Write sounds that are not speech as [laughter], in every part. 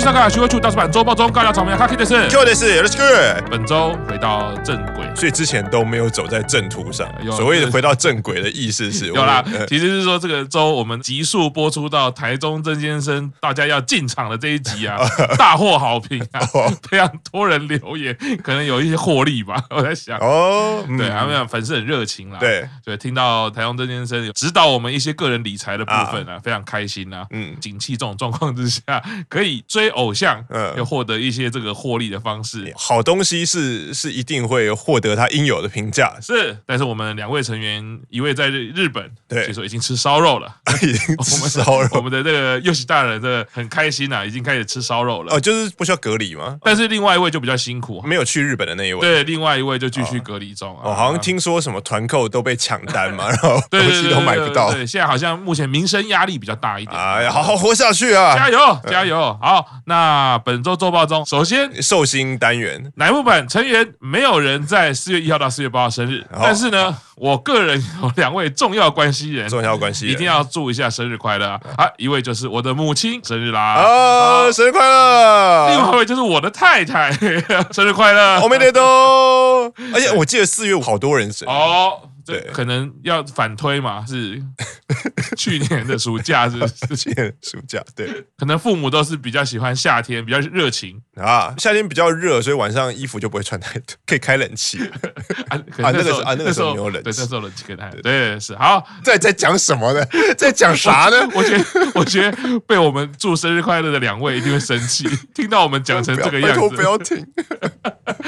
我是大哥，徐慧柱，大叔版周报中尬聊草莓卡 K 的是，Q 的是，Let's go。本周回到正轨，所以之前都没有走在正途上。所谓的回到正轨的意思是，[laughs] 有啦，其实是说这个周我们急速播出到台中曾先生大家要进场的这一集啊，[laughs] 大获好评啊，[laughs] 非常多人留言，可能有一些获利吧。我在想，哦，对，他们粉丝很热情啦，对，对，听到台中曾先生指导我们一些个人理财的部分啊，非常开心啊。嗯，景气这种状况之下，可以追偶像，嗯，又获得一些这个获利的方式。好东西是是一定会获得他应有的评价，是。但是我们两位成员，一位在日本，对，据说已经吃烧肉了，[laughs] 已经吃烧肉。[laughs] 我们的这个又喜大人的很开心啊，已经开始吃烧肉了。哦，就是不需要隔离吗？但是另外一位就比较辛苦，没有去日本的那一位。对，另外一位就继续隔离中。哦，好像听说什么团购都被抢单嘛，[laughs] 然后东西都买不到。对，现在好像目前民生压力比较大一点。哎呀，好好活下去啊！加油，加油！好，那本周周报中，首先寿星单元，乃木坂成员没有人在四月一号到四月八号生日，但是呢，我个人有两位重要关系人，重要关系一定要祝一下生日快乐啊！一位就是我的母亲生日啦，啊，生日快乐！另外一位就是我的太太，[laughs] 生日快乐！我没得都，而且我记得四月五好多人生哦。对，可能要反推嘛，是 [laughs] 去年的暑假，是去年暑假，对，可能父母都是比较喜欢夏天，比较热情。啊，夏天比较热，所以晚上衣服就不会穿太多，[laughs] 可以开冷气。[laughs] 啊，那个是啊，那个时候没有冷气，对，那时候冷气可以开，对，是好，在在讲什么呢？在讲啥呢？我觉得，我觉得被我们祝生日快乐的两位一定会生气，听到我们讲成这个样子，不要听。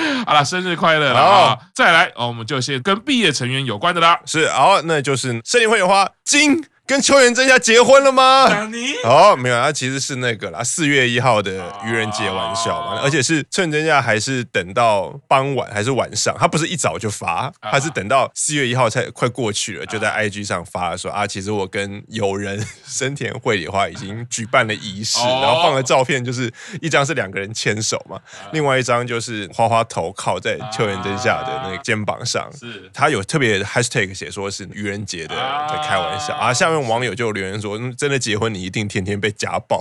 [laughs] 好了，生日快乐然后！再来，我们就先跟毕业成员有关的啦。是，好，那就是胜利会有花金。跟秋元真夏结婚了吗？哦，没有，他其实是那个啦，四月一号的愚人节玩笑嘛，而且是秋元真夏还是等到傍晚还是晚上，他不是一早就发，他是等到四月一号才快过去了，就在 IG 上发说啊，其实我跟友人生田绘里花已经举办了仪式，然后放了照片，就是一张是两个人牵手嘛，另外一张就是花花头靠在秋元真夏的那个肩膀上，是。他有特别 hashtag 写说是愚人节的在开玩笑啊，下。网友就留言说：“真的结婚，你一定天天被家暴。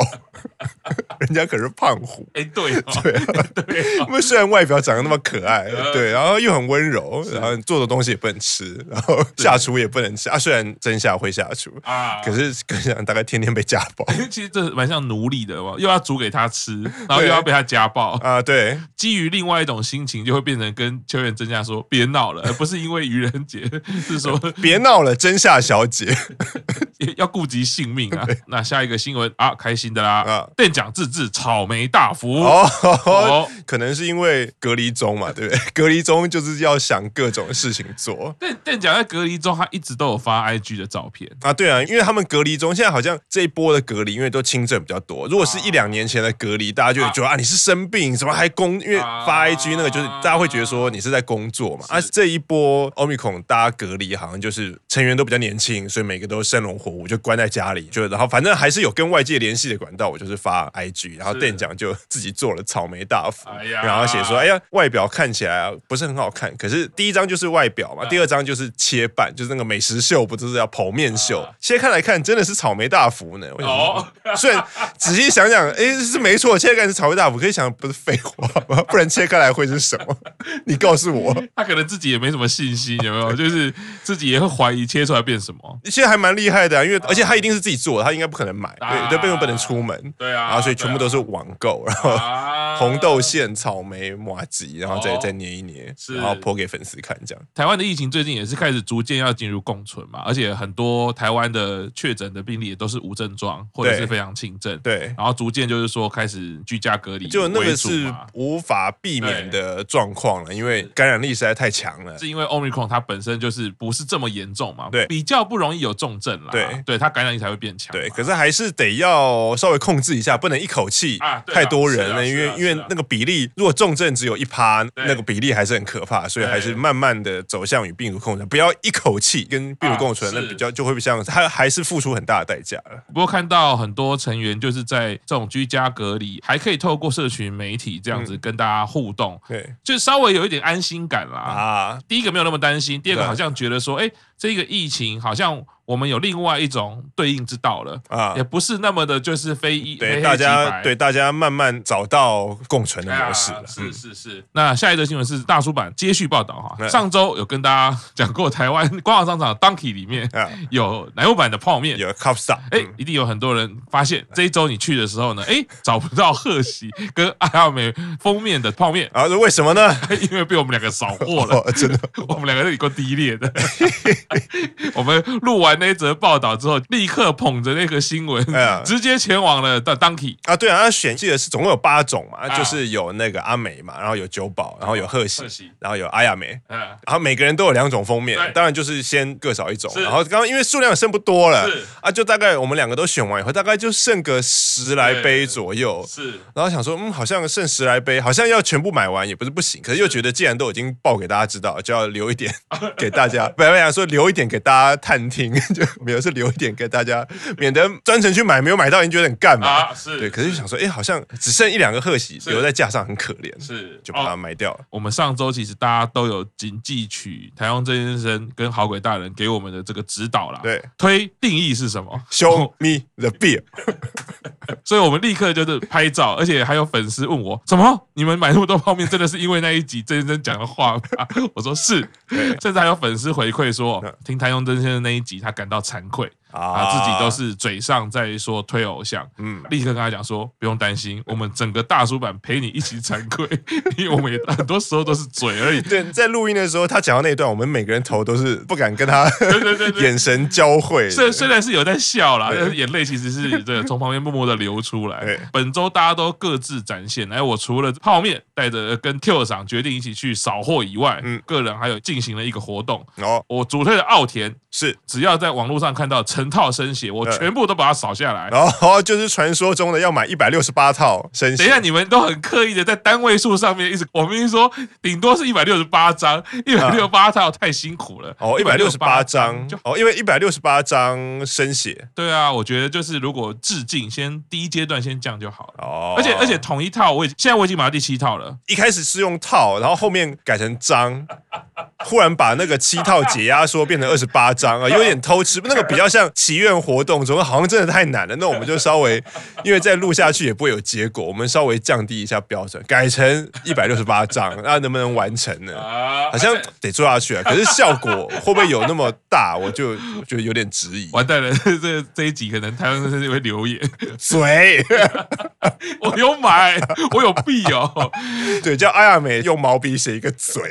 [laughs] 人家可是胖虎，哎，对 [laughs] 对 [laughs] 对，因为虽然外表长得那么可爱，对，然后又很温柔，然后做的东西也不能吃，然后下厨也不能吃啊。虽然真夏会下厨啊，可是可想大概天天被家暴。其实这蛮像奴隶的嘛，又要煮给他吃，然后又要被他家暴啊。对，基于另外一种心情，就会变成跟秋元真夏说：别闹了，而不是因为愚人节，是说别闹了，真夏小姐。”要顾及性命啊！那下一个新闻啊，开心的啦！啊，店长自制草莓大福哦，[laughs] 可能是因为隔离中嘛，对不对？[laughs] 隔离中就是要想各种事情做。店店长在隔离中，他一直都有发 IG 的照片啊。对啊，因为他们隔离中，现在好像这一波的隔离，因为都轻症比较多。如果是一两年前的隔离，大家就会觉得啊，你是生病，怎么还工？因为发 IG 那个就是大家会觉得说你是在工作嘛。啊，这一波 Omicron 大家隔离，好像就是成员都比较年轻，所以每个都生龙活虎，就关在家里，就然后反正还是有跟外界联系的管道，我就是发 IG，然后店长就自己做了草莓大福，然后写说，哎呀，外表看起来不是很好看，可是第一张就是外表嘛，第二张就是切半，就是那个美食秀，不就是要剖面秀？切开来看，真的是草莓大福呢。哦，虽然仔细想想，哎，是没错，切开是草莓大福，可以想不是废话吗？[laughs] 不然切开来会是什么？[laughs] 你告诉我，他可能自己也没什么信心，有没有？就是自己也会怀疑切出来变什么？现在还蛮厉害的，因为而且。他一定是自己做的，他应该不可能买，对，对，并不能出门，对啊，然后所以全部都是网购，然后红豆馅、草莓、麻吉，然后再再捏一捏，然后剖给粉丝看，这样。台湾的疫情最近也是开始逐渐要进入共存嘛，而且很多台湾的确诊的病例也都是无症状或者是非常轻症，对，然后逐渐就是说开始居家隔离，就那个是无法避免的状况了，因为感染力实在太强了，是因为 Omicron 它本身就是不是这么严重嘛，对，比较不容易有重症了，对，对，它感染力才会变强。对，可是还是得要稍微控制一下，不能一口气太多人了，因为因为那个比例，如果重症只有一趴，那个比例还是很可怕，所以还是慢慢的走向与病毒共存，不要一口气跟病毒共存，那比较就会像他还是付出很大的代价。了。不过看到很多成员就是在这种居家隔离，还可以透过社群媒体这样子跟大家互动，对，就稍微有一点安心感啦。啊，第一个没有那么担心，第二个好像觉得说，哎。这个疫情好像。我们有另外一种对应之道了啊，也不是那么的，就是非一对非大家对大家慢慢找到共存的模式了。是是是。那下一则新闻是大叔版接续报道哈，上周有跟大家讲过，台湾官网商场 Donkey 里面有奶油版的泡面，有 Cup 哎，一定有很多人发现这一周你去的时候呢，哎，找不到贺喜跟阿美封面的泡面啊？为什么呢？[laughs] 因为被我们两个扫货了，[laughs] 真的，[laughs] 我们两个是够低劣的。[laughs] 我们录完。那则报道之后，立刻捧着那个新闻，哎、直接前往了到 Donkey 啊，对啊，他选记得是总共有八种嘛，啊、就是有那个阿美嘛，然后有九保，然后有贺喜，喜然后有阿亚美，啊、然后每个人都有两种封面，当然就是先各少一种，然后刚刚因为数量剩不多了，是。啊，就大概我们两个都选完以后，大概就剩个十来杯左右，是，然后想说，嗯，好像剩十来杯，好像要全部买完也不是不行，可是又觉得既然都已经报给大家知道，就要留一点 [laughs] 给大家，本来想说留一点给大家探听。[laughs] 就没有是留一点给大家，免得专程去买没有买到，你觉得很干嘛？啊、是对，可是就想说，哎，好像只剩一两个贺喜留在架上，很可怜，是就把它卖掉了。我们上周其实大家都有谨记取台湾真先生跟好鬼大人给我们的这个指导啦。对，推定义是什么？Show [laughs] me the beer。[laughs] 所以我们立刻就是拍照，而且还有粉丝问我，怎么你们买那么多泡面，真的是因为那一集真先生讲的话吗？我说是，甚至还有粉丝回馈说，听谭咏真先生那一集，他感到惭愧。啊，自己都是嘴上在说推偶像，嗯，立刻跟他讲说不用担心，我们整个大叔版陪你一起惭愧，[laughs] 因为我们也很多时候都是嘴而已。对，在录音的时候，他讲到那一段，我们每个人头都是不敢跟他，对对对，眼神交汇。虽虽然是有在笑啦，但是眼泪其实是这个从旁边默默的流出来。本周大家都各自展现，哎，我除了泡面带着跟 Q 赏决定一起去扫货以外，嗯，个人还有进行了一个活动。哦，我主推的奥田是只要在网络上看到成套生写，我全部都把它扫下来。然后就是传说中的要买一百六十八套生写。等一下，你们都很刻意的在单位数上面一直，我明明说顶多是一百六十八张，一百六十八套太辛苦了。哦，一百六十八张就哦，因为一百六十八张生写。对啊，我觉得就是如果致敬，先第一阶段先降就好了。哦，而且而且同一套，我已现在我已经买到第七套了。一开始是用套，然后后面改成张。忽然把那个七套解压缩变成二十八张啊，有点偷吃，那个比较像祈愿活动，总好像真的太难了。那我们就稍微，[laughs] 因为再录下去也不会有结果，我们稍微降低一下标准，改成一百六十八张，那能不能完成呢？好像得做下去啊。[laughs] 可是效果会不会有那么大？我就觉得有点质疑。完蛋了，[laughs] 这这一集可能台湾人会留言，嘴，我有买，我有币哦。对，叫阿亚美用毛笔写一个嘴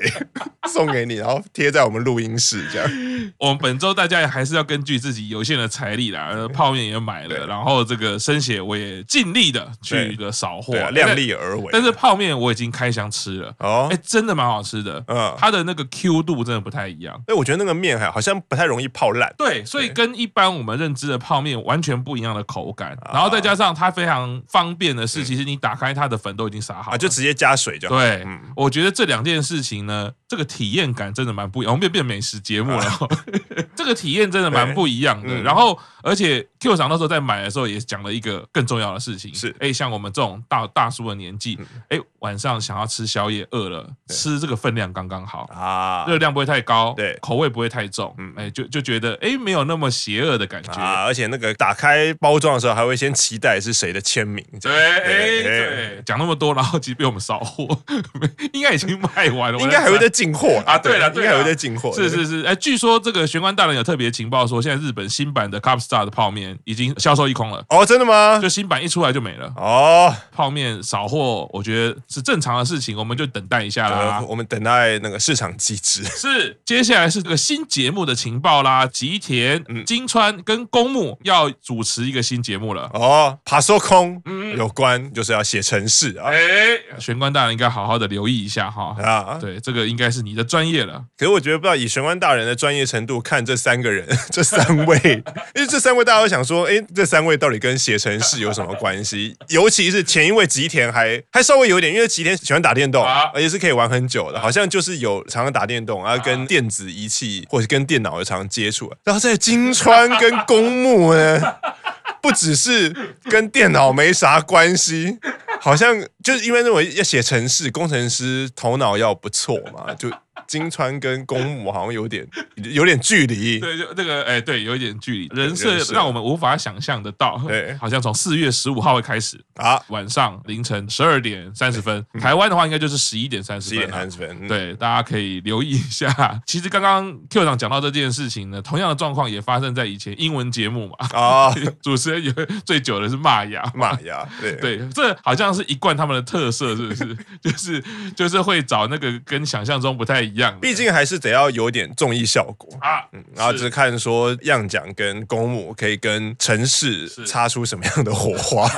送给你。然后贴在我们录音室这样。[laughs] 我们本周大家也还是要根据自己有限的财力啦，泡面也买了，然后这个生血我也尽力的去个扫货，量力而为。但是泡面我已经开箱吃了哦，哎，真的蛮好吃的。嗯，它的那个 Q 度真的不太一样。哎，我觉得那个面还好像不太容易泡烂。对，所以跟一般我们认知的泡面完全不一样的口感。然后再加上它非常方便的是，其实你打开它的粉都已经撒好了，就直接加水就好。对，我觉得这两件事情呢，这个体验感。真的蛮不一样，我们变变美食节目了，啊、[laughs] 这个体验真的蛮不一样的。嗯、然后，而且 Q 厂那时候在买的时候也讲了一个更重要的事情，是。哎，像我们这种大大叔的年纪，哎、嗯，晚上想要吃宵夜，饿了吃这个分量刚刚好。啊，热量不会太高，对，口味不会太重，嗯，哎，就就觉得哎，没有那么邪恶的感觉。啊。而且那个打开包装的时候，还会先期待是谁的签名，对，哎，对，讲那么多，然后其实被我们扫货，[laughs] 应该已经卖完了，应该还会再进货啊。对了。应该还会再进货，是是是，哎，据说这个玄关大人有特别情报说，现在日本新版的 Cup Star 的泡面已经销售一空了。哦，真的吗？就新版一出来就没了。哦，泡面扫货，我觉得是正常的事情，我们就等待一下啦。我们等待那个市场机制。[laughs] 是，接下来是这个新节目的情报啦。吉田、金川跟公木要主持一个新节目了。哦，爬收空，嗯，有关就是要写程式啊。哎，玄关大人应该好好的留意一下哈。啊，对，这个应该是你的专业了。可是我觉得不知道以玄关大人的专业程度看这三个人，[laughs] 这三位，因为这三位大家都想说，哎，这三位到底跟写程式有什么关系？尤其是前一位吉田还还稍微有一点，因为吉田喜欢打电动，而且是可以玩很久的，好像就是有常常打电动，然后跟电子仪器或者跟电脑有常常接触。然后在金川跟公木呢，不只是跟电脑没啥关系。好像就是因为认为要写程式，工程师头脑要不错嘛，就。[laughs] 金川跟公母好像有点有点距离，对，就那个哎，对，有一点距离，人设让我们无法想象得到。对，好像从四月十五号会开始啊，晚上凌晨十二点三十分，台湾的话应该就是十一点三十分。十一点三十分，对，大家可以留意一下。[laughs] 其实刚刚 Q 长讲到这件事情呢，同样的状况也发生在以前英文节目嘛。啊，[laughs] 主持人有最久的是玛雅，玛雅，对对，这好像是一贯他们的特色，是不是？就是就是会找那个跟想象中不太。一样，毕竟还是得要有点综艺效果啊。嗯，然后只是看说样讲跟公募可以跟城市擦出什么样的火花。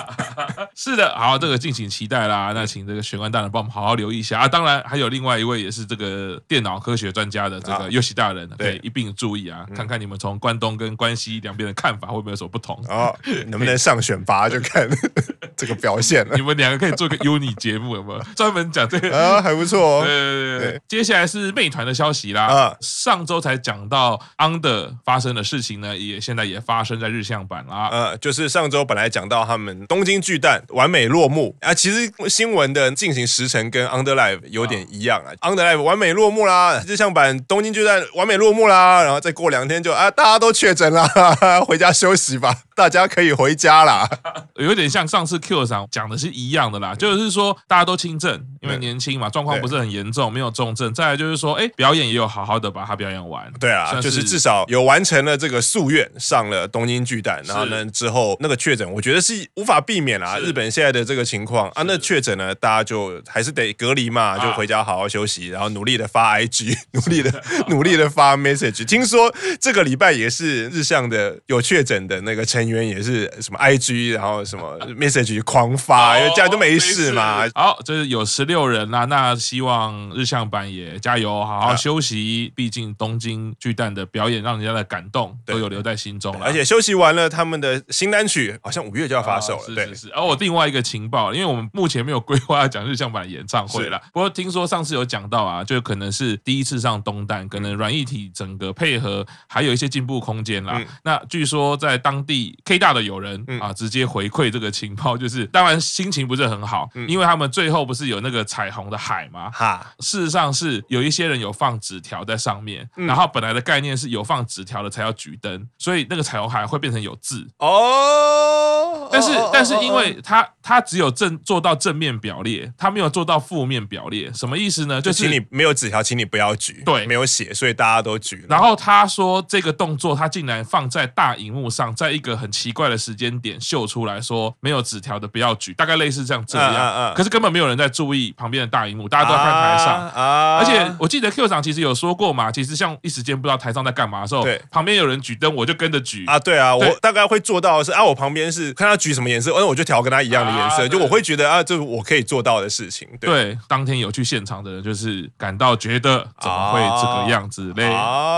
是，[laughs] 是的，好，这个敬请期待啦。那请这个玄关大人帮我们好好留意一下啊。当然还有另外一位也是这个电脑科学专家的这个优喜大人，可以一并注意啊，看看你们从关东跟关西两边的看法会不会有所不同啊？[laughs] 能不能上选拔就看 [laughs] 这个表现了。你们两个可以做个 uni 节目，有没有专门讲这个啊？还不错哦。对对对，接下来是。是魅团的消息啦，啊，上周才讲到 Under 发生的事情呢，也现在也发生在日向版啦。呃，就是上周本来讲到他们东京巨蛋完美落幕啊，其实新闻的进行时程跟 Under Live 有点一样啊。Under Live 完美落幕啦，日向版东京巨蛋完美落幕啦，然后再过两天就啊，大家都确诊啦，[laughs] 回家休息吧，大家可以回家啦。[laughs] 有点像上次 Q 上讲的是一样的啦，就是说大家都轻症，因为年轻嘛，状况不是很严重，没有重症。再来就是。就是说，哎，表演也有好好的把它表演完。对啊，就是至少有完成了这个夙愿，上了东京巨蛋。然后呢，之后那个确诊，我觉得是无法避免啦。日本现在的这个情况啊，那确诊呢，大家就还是得隔离嘛，就回家好好休息，然后努力的发 [laughs] IG，努力的 [laughs] 努力的发 message。听说这个礼拜也是日向的有确诊的那个成员，也是什么 IG，然后什么 message 狂发，因为这样都没事嘛。好，这是有十六人啦，那希望日向版也加油。好好休息，毕竟东京巨蛋的表演让人家的感动都有留在心中了。而且休息完了，他们的新单曲好像五月就要发售了。是是是。而我另外一个情报，因为我们目前没有规划要讲日向版演唱会了。不过听说上次有讲到啊，就可能是第一次上东蛋，可能软一体整个配合还有一些进步空间啦。那据说在当地 K 大的友人啊，直接回馈这个情报，就是当然心情不是很好，因为他们最后不是有那个彩虹的海吗？哈，事实上是有一。一些人有放纸条在上面，然后本来的概念是有放纸条的才要举灯，所以那个彩虹海会变成有字哦。但是但是因为他他只有正做到正面表列，他没有做到负面表列，什么意思呢？就是请你没有纸条，请你不要举。对，没有写，所以大家都举。然后他说这个动作他竟然放在大荧幕上，在一个很奇怪的时间点秀出来说没有纸条的不要举，大概类似这样这样。可是根本没有人在注意旁边的大荧幕，大家都在看台上，而且。我记得 Q 长其实有说过嘛，其实像一时间不知道台上在干嘛的时候，对，旁边有人举灯，我就跟着举。啊，对啊，我大概会做到的是啊，我旁边是看他举什么颜色，那我就调跟他一样的颜色，就我会觉得啊，这是我可以做到的事情。对，当天有去现场的人就是感到觉得怎么会这个样子嘞，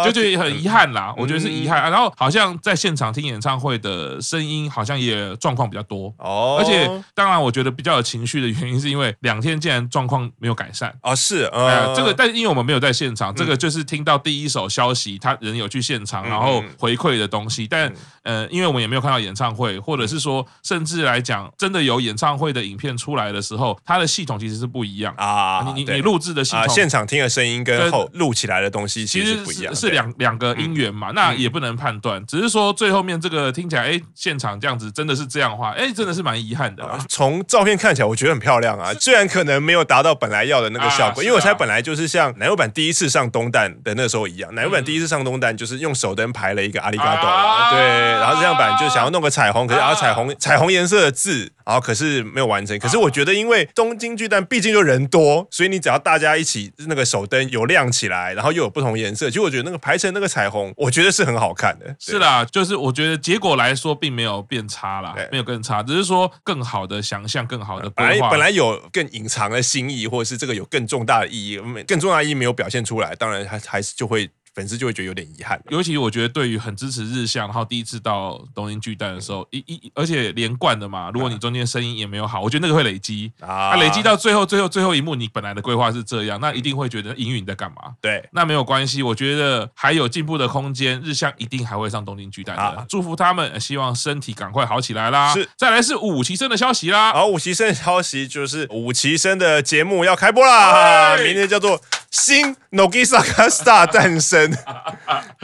就觉得很遗憾啦，我觉得是遗憾。啊。然后好像在现场听演唱会的声音好像也状况比较多。哦，而且当然我觉得比较有情绪的原因是因为两天竟然状况没有改善。啊，是，呃，这个但是因为。我们没有在现场，这个就是听到第一手消息，他人有去现场，然后回馈的东西。但呃，因为我们也没有看到演唱会，或者是说，甚至来讲，真的有演唱会的影片出来的时候，它的系统其实是不一样啊。你你你录制的系统，现场听的声音跟后录起来的东西其实不一样，是两两个音源嘛。那也不能判断，只是说最后面这个听起来，哎，现场这样子真的是这样的话，哎，真的是蛮遗憾的。从照片看起来，我觉得很漂亮啊，虽然可能没有达到本来要的那个效果，因为我猜本来就是像。乃木坂第一次上东蛋的那时候一样，奶油版第一次上东蛋就是用手灯排了一个阿里嘎多，啊、对，然后这样版就想要弄个彩虹，可是啊彩虹彩虹颜色的字，然后可是没有完成。可是我觉得，因为东京巨蛋毕竟就人多，所以你只要大家一起那个手灯有亮起来，然后又有不同颜色，其实我觉得那个排成那个彩虹，我觉得是很好看的。是啦，就是我觉得结果来说并没有变差啦，没有更差，只是说更好的想象，更好的规划。本来本来有更隐藏的心意，或者是这个有更重大的意义，更重大的意义没有表现出来。当然还还是就会粉丝就会觉得有点遗憾。尤其我觉得对于很支持日向，然后第一次到东京巨蛋的时候，一一而且连贯的嘛，如果你中间声音也没有好，我觉得那个会累积啊，累积到最后最后最后一幕，你本来的规划是这样，那一定会觉得隐隐在干嘛？对，那没有关系，我觉得还有进步的空间，日向一定还会上东京巨蛋的，啊、祝福他们，希望身体赶快好起来啦。是，再来是五期生的消息啦，好，五期生的消息就是五期生的节目要开播啦，明天叫做。新 Nogisaka Star 诞生，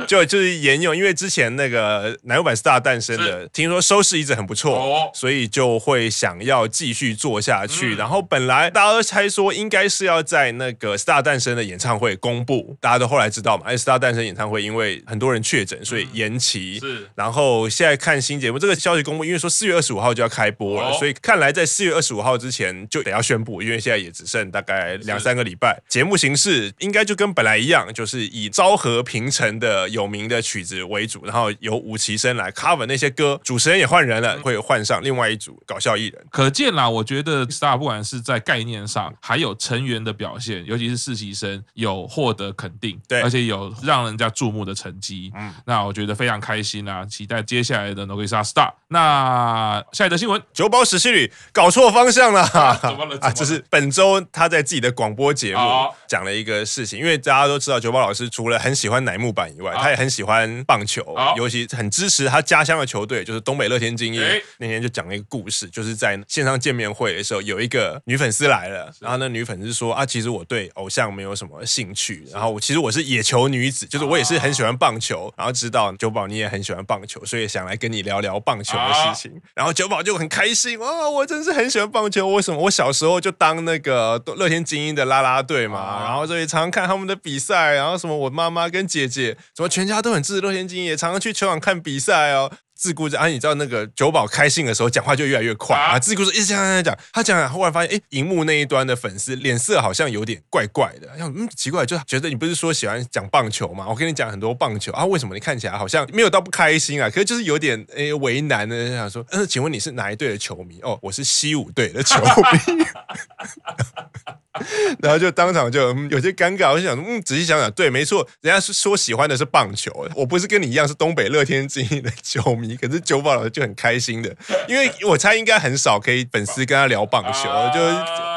就就是沿用，因为之前那个奶油版 Star 诞生的，听说收视一直很不错，所以就会想要继续做下去。然后本来大家都猜说应该是要在那个 Star 诞生的演唱会公布，大家都后来知道嘛，哎，Star 诞生演唱会因为很多人确诊，所以延期。是，然后现在看新节目，这个消息公布，因为说四月二十五号就要开播了，所以看来在四月二十五号之前就得要宣布，因为现在也只剩大概两三个礼拜，节目形式。应该就跟本来一样，就是以昭和平成的有名的曲子为主，然后由五期生来 cover 那些歌，主持人也换人了，会换上另外一组搞笑艺人。可见啦，我觉得 Star 不管是在概念上，还有成员的表现，尤其是实习生有获得肯定，对，而且有让人家注目的成绩。嗯，那我觉得非常开心啊，期待接下来的 Nogisa Star。那下一则新闻，九保史绪里搞错方向了，[laughs] 啊，啊，这是本周他在自己的广播节目讲了一个事情。因为大家都知道，九宝老师除了很喜欢乃木坂以外，他也很喜欢棒球，尤其很支持他家乡的球队，就是东北乐天精英。那天就讲了一个故事，就是在线上见面会的时候，有一个女粉丝来了，然后那女粉丝说啊，其实我对偶像没有什么兴趣，然后其实我是野球女子，就是我也是很喜欢棒球，然后知道九宝你也很喜欢棒球，所以想来跟你聊聊棒球的事情。然后九宝就很开心，哦，我真是很喜欢棒球，为什么？我小时候就当那个乐天精英的啦啦队嘛，然后所以常看。他们的比赛，然后什么我妈妈跟姐姐，什么全家都很支持洛天精英，也常常去球场看比赛哦。自顾着啊，你知道那个久保开心的时候，讲话就越来越快啊。自顾着一直讲讲讲，他讲讲，忽然发现，哎，荧幕那一端的粉丝脸色好像有点怪怪的，像嗯奇怪，就觉得你不是说喜欢讲棒球吗？我跟你讲很多棒球啊，为什么你看起来好像没有到不开心啊？可是就是有点哎为难的，想说，嗯，请问你是哪一队的球迷？哦，我是西武队的球迷。[laughs] [laughs] 然后就当场就有些尴尬，我就想，嗯，仔细想想，对，没错，人家是说喜欢的是棒球，我不是跟你一样是东北乐天精英的球迷，可是酒保老师就很开心的，因为我猜应该很少可以粉丝跟他聊棒球，就。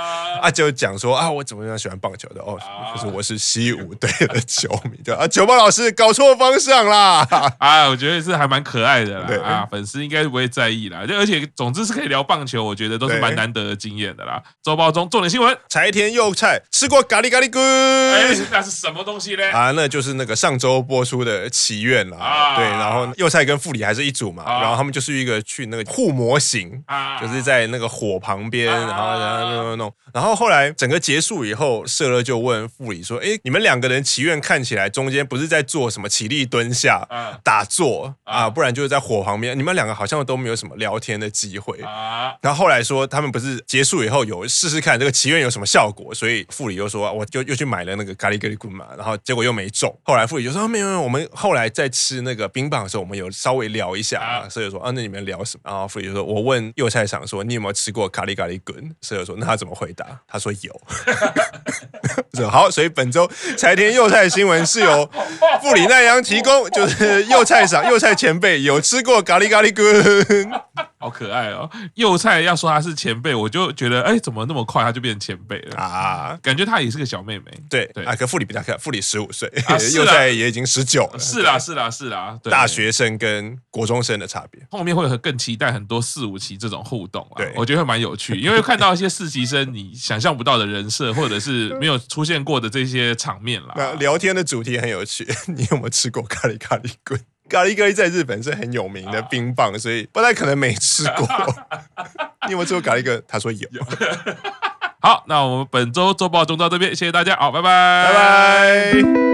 啊，就讲说啊，我怎么样喜欢棒球的哦，就是我是西武队的球迷，对啊，球棒老师搞错方向啦，[laughs] 啊，我觉得是还蛮可爱的啦，对啊，粉丝应该不会在意啦，就而且总之是可以聊棒球，我觉得都是蛮难得的经验的啦。周报中重点新闻：柴田佑菜吃过咖喱咖喱菇，哎，那是什么东西呢？啊，那就是那个上周播出的祈愿啦，啊、对，然后佑菜跟富里还是一组嘛，啊、然后他们就是一个去那个护模型，啊、就是在那个火旁边，啊、然后然后弄弄弄，然后。后来整个结束以后，舍勒就问傅里说：“哎，你们两个人祈愿看起来中间不是在做什么起立蹲下、打坐啊，不然就是在火旁边。你们两个好像都没有什么聊天的机会啊。”然后后来说他们不是结束以后有试试看这个祈愿有什么效果，所以傅里又说：“我就又去买了那个咖喱咖喱棍嘛。”然后结果又没中。后来傅里就说：“没有没有，我们后来在吃那个冰棒的时候，我们有稍微聊一下啊。”社乐说：“啊，那你们聊什么？”然后傅里就说：“我问右菜场说你有没有吃过咖喱咖喱棍？”舍友说：“那他怎么回答？”他说有，[laughs] 好，所以本周柴田幼菜新闻是由 [laughs] 富里奈央提供，就是幼菜赏幼菜前辈有吃过咖喱咖喱滚，好可爱哦。幼菜要说他是前辈，我就觉得哎，怎么那么快他就变成前辈了啊？感觉他也是个小妹妹。对对啊，可傅里比较可爱，富里十五岁，[laughs] 幼菜也已经十九了。是啦是啦是啦，大学生跟国中生的差别。后面会很更期待很多四五期这种互动啊，对，我觉得会蛮有趣，[laughs] 因为看到一些四期生你想象不到的。人设，或者是没有出现过的这些场面啦。那聊天的主题很有趣。[laughs] 你有没有吃过咖喱咖喱滚？咖喱咖喱在日本是很有名的冰棒，所以不太可能没吃过。[laughs] 你有没有吃过咖喱哥？他说有。有 [laughs] 好，那我们本周周报中到这边，谢谢大家，好，拜拜，拜拜。